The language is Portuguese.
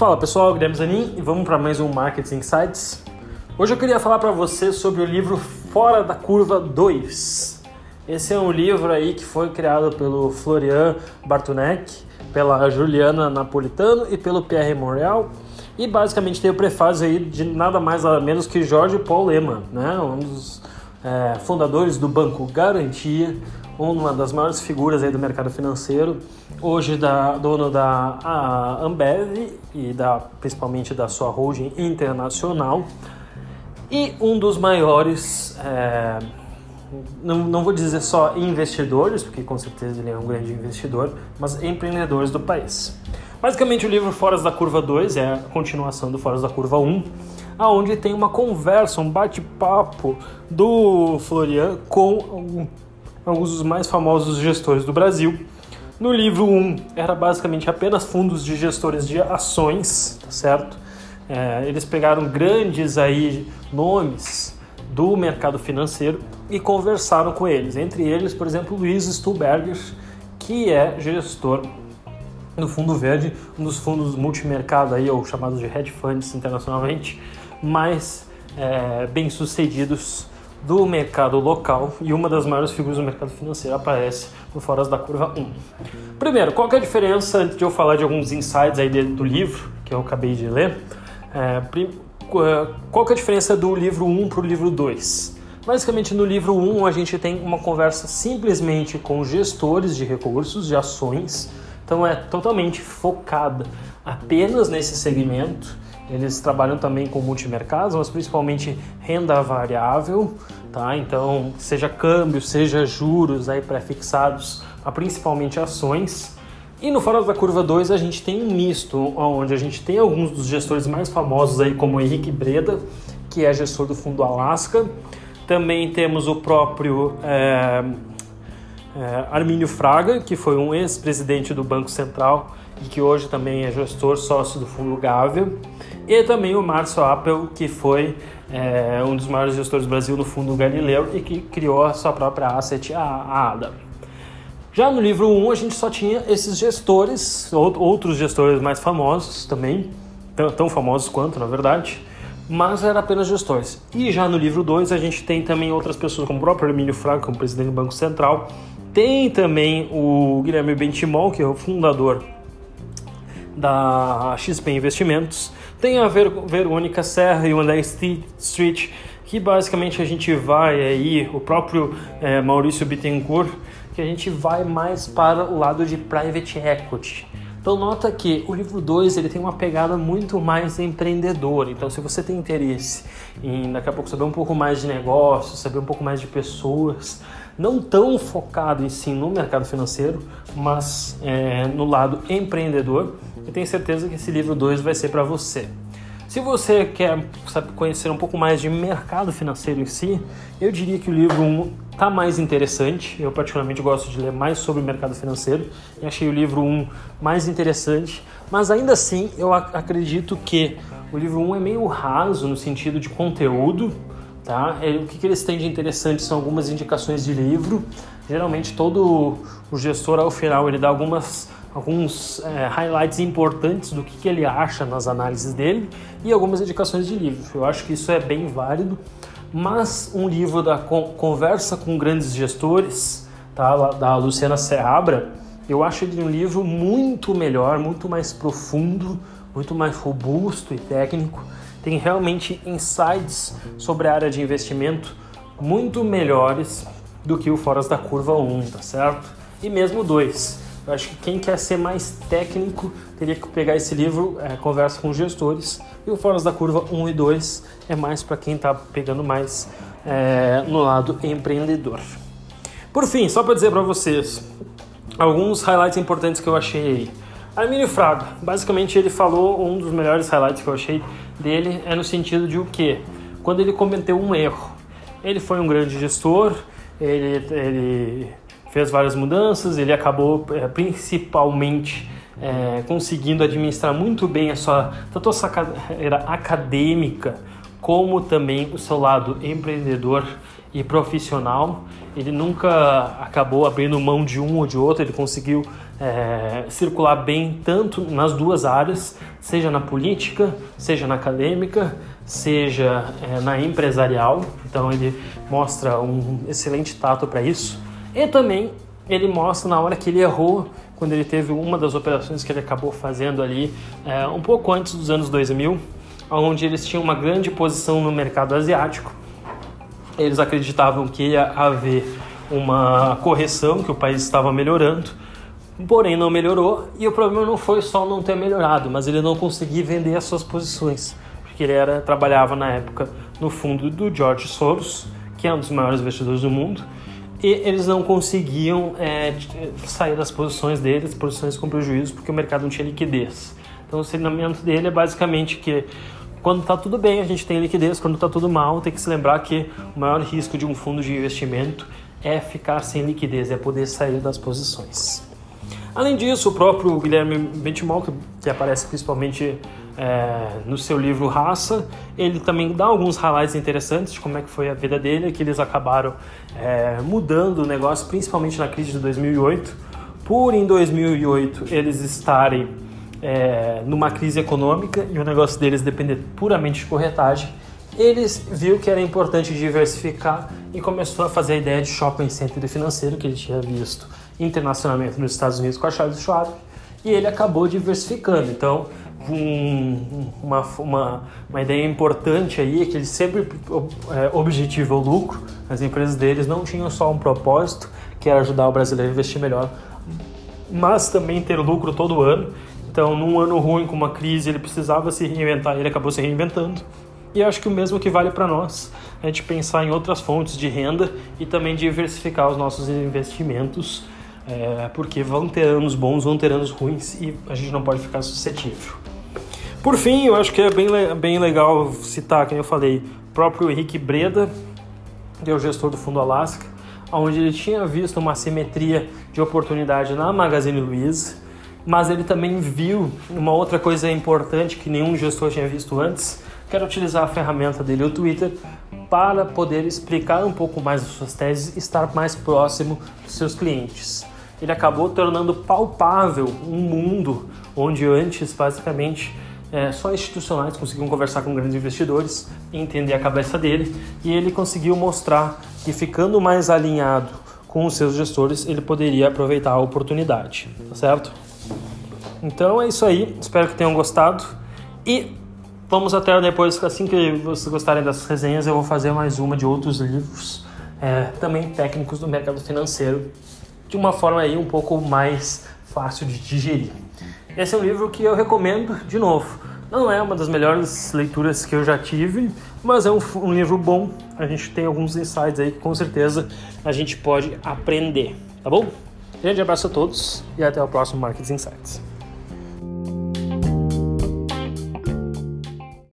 Fala pessoal, Guilherme Zanin e vamos para mais um Marketing Insights. Hoje eu queria falar para você sobre o livro Fora da Curva 2. Esse é um livro aí que foi criado pelo Florian Bartunek, pela Juliana Napolitano e pelo Pierre Morel. E basicamente tem o prefácio aí de nada mais nada menos que Jorge Paul Lehmann, né? um dos é, fundadores do Banco Garantia, uma das maiores figuras aí do mercado financeiro, hoje da, dono da Ambev e da, principalmente da sua holding internacional, e um dos maiores, é, não, não vou dizer só investidores, porque com certeza ele é um grande investidor, mas empreendedores do país. Basicamente, o livro Foras da Curva 2 é a continuação do Foras da Curva 1, aonde tem uma conversa, um bate-papo do Florian com alguns dos mais famosos gestores do Brasil. No livro 1 era basicamente apenas fundos de gestores de ações, tá certo? É, eles pegaram grandes aí nomes do mercado financeiro e conversaram com eles. Entre eles, por exemplo, Luiz Stuhlberger, que é gestor do Fundo Verde, um dos fundos multimercado aí, ou chamados de hedge funds internacionalmente, mais é, bem sucedidos do mercado local e uma das maiores figuras do mercado financeiro aparece no Foras da Curva 1. Primeiro, qual é a diferença, antes de eu falar de alguns insights aí do livro que eu acabei de ler, é, qual é a diferença do livro 1 para o livro 2? Basicamente, no livro 1 a gente tem uma conversa simplesmente com gestores de recursos, de ações, então é totalmente focada apenas nesse segmento eles trabalham também com multimercados, mas principalmente renda variável, tá? Então, seja câmbio, seja juros aí pré-fixados, principalmente ações. E no Fora da Curva 2 a gente tem um misto, onde a gente tem alguns dos gestores mais famosos aí, como Henrique Breda, que é gestor do Fundo Alaska. Também temos o próprio é, é, Armínio Fraga, que foi um ex-presidente do Banco Central e que hoje também é gestor sócio do Fundo Gávea e também o Márcio Appel, que foi é, um dos maiores gestores do Brasil no Fundo Galileu e que criou a sua própria asset, a ADA. Já no livro 1 a gente só tinha esses gestores, outros gestores mais famosos também, tão famosos quanto na verdade, mas era apenas gestores. E já no livro 2 a gente tem também outras pessoas, como o próprio Hermínio Franco, como presidente do Banco Central, tem também o Guilherme Bentimol, que é o fundador da XP Investimentos, tem a Ver Verônica Serra e o André Street, que basicamente a gente vai aí, o próprio é, Maurício Bittencourt, que a gente vai mais para o lado de private equity. Então nota que o livro 2 ele tem uma pegada muito mais empreendedora. Então se você tem interesse em daqui a pouco saber um pouco mais de negócios, saber um pouco mais de pessoas, não tão focado em si no mercado financeiro, mas é, no lado empreendedor, eu tenho certeza que esse livro 2 vai ser para você. Se você quer sabe, conhecer um pouco mais de mercado financeiro em si, eu diria que o livro 1 um está mais interessante. Eu particularmente gosto de ler mais sobre o mercado financeiro e achei o livro 1 um mais interessante, mas ainda assim eu ac acredito que o livro 1 um é meio raso no sentido de conteúdo, tá? O que, que eles têm de interessante são algumas indicações de livro. Geralmente todo o gestor ao final ele dá algumas alguns é, highlights importantes do que, que ele acha nas análises dele e algumas indicações de livro. Eu acho que isso é bem válido, mas um livro da Conversa com Grandes Gestores, tá, da Luciana Seabra, eu acho ele um livro muito melhor, muito mais profundo, muito mais robusto e técnico. Tem realmente insights sobre a área de investimento muito melhores do que o Foras da Curva 1, tá certo? E mesmo 2. Eu acho que quem quer ser mais técnico teria que pegar esse livro, é, Conversa com Gestores, e o Fóruns da Curva 1 e 2 é mais para quem está pegando mais é, no lado empreendedor. Por fim, só para dizer para vocês alguns highlights importantes que eu achei aí. Armínio Fraga, basicamente ele falou um dos melhores highlights que eu achei dele é no sentido de o quê? Quando ele cometeu um erro. Ele foi um grande gestor, ele, ele fez várias mudanças, ele acabou é, principalmente é, conseguindo administrar muito bem a sua, tanto a sua carreira acadêmica como também o seu lado empreendedor e profissional. Ele nunca acabou abrindo mão de um ou de outro, ele conseguiu é, circular bem tanto nas duas áreas, seja na política, seja na acadêmica, seja é, na empresarial. Então ele mostra um excelente tato para isso. E também ele mostra na hora que ele errou, quando ele teve uma das operações que ele acabou fazendo ali é, um pouco antes dos anos 2000, onde eles tinham uma grande posição no mercado asiático eles acreditavam que ia haver uma correção, que o país estava melhorando, porém não melhorou. E o problema não foi só não ter melhorado, mas ele não conseguia vender as suas posições, porque ele era trabalhava na época no fundo do George Soros, que é um dos maiores investidores do mundo, e eles não conseguiam é, sair das posições deles, posições com prejuízo, porque o mercado não tinha liquidez. Então o ensinamento dele é basicamente que quando está tudo bem, a gente tem liquidez. Quando está tudo mal, tem que se lembrar que o maior risco de um fundo de investimento é ficar sem liquidez, é poder sair das posições. Além disso, o próprio Guilherme Benchmark, que aparece principalmente é, no seu livro Raça, ele também dá alguns highlights interessantes de como é que foi a vida dele, que eles acabaram é, mudando o negócio, principalmente na crise de 2008. Por em 2008 eles estarem é, numa crise econômica e o negócio deles depender puramente de corretagem, eles viu que era importante diversificar e começou a fazer a ideia de shopping center financeiro que ele tinha visto internacionalmente nos Estados Unidos com a Charles Schwab e ele acabou diversificando. Então, um, uma, uma, uma ideia importante aí é que ele sempre é, o lucro. As empresas deles não tinham só um propósito, que era ajudar o brasileiro a investir melhor, mas também ter lucro todo ano então, num ano ruim com uma crise, ele precisava se reinventar, ele acabou se reinventando. E acho que o mesmo que vale para nós, a gente pensar em outras fontes de renda e também diversificar os nossos investimentos, é, porque vão ter anos bons, vão ter anos ruins e a gente não pode ficar suscetível. Por fim, eu acho que é bem, bem legal citar, como eu falei, o próprio Henrique Breda, que é o gestor do Fundo Alaska, onde ele tinha visto uma simetria de oportunidade na Magazine Luiza mas ele também viu uma outra coisa importante que nenhum gestor tinha visto antes, que era utilizar a ferramenta dele, o Twitter, para poder explicar um pouco mais as suas teses e estar mais próximo dos seus clientes. Ele acabou tornando palpável um mundo onde antes, basicamente, é, só institucionais conseguiam conversar com grandes investidores entender a cabeça dele, e ele conseguiu mostrar que ficando mais alinhado com os seus gestores, ele poderia aproveitar a oportunidade, tá certo? Então é isso aí, espero que tenham gostado e vamos até depois, assim que vocês gostarem das resenhas, eu vou fazer mais uma de outros livros, é, também técnicos do mercado financeiro, de uma forma aí um pouco mais fácil de digerir. Esse é um livro que eu recomendo de novo. Não é uma das melhores leituras que eu já tive, mas é um, um livro bom. A gente tem alguns insights aí que com certeza a gente pode aprender, tá bom? Grande abraço a todos e até o próximo Markets Insights.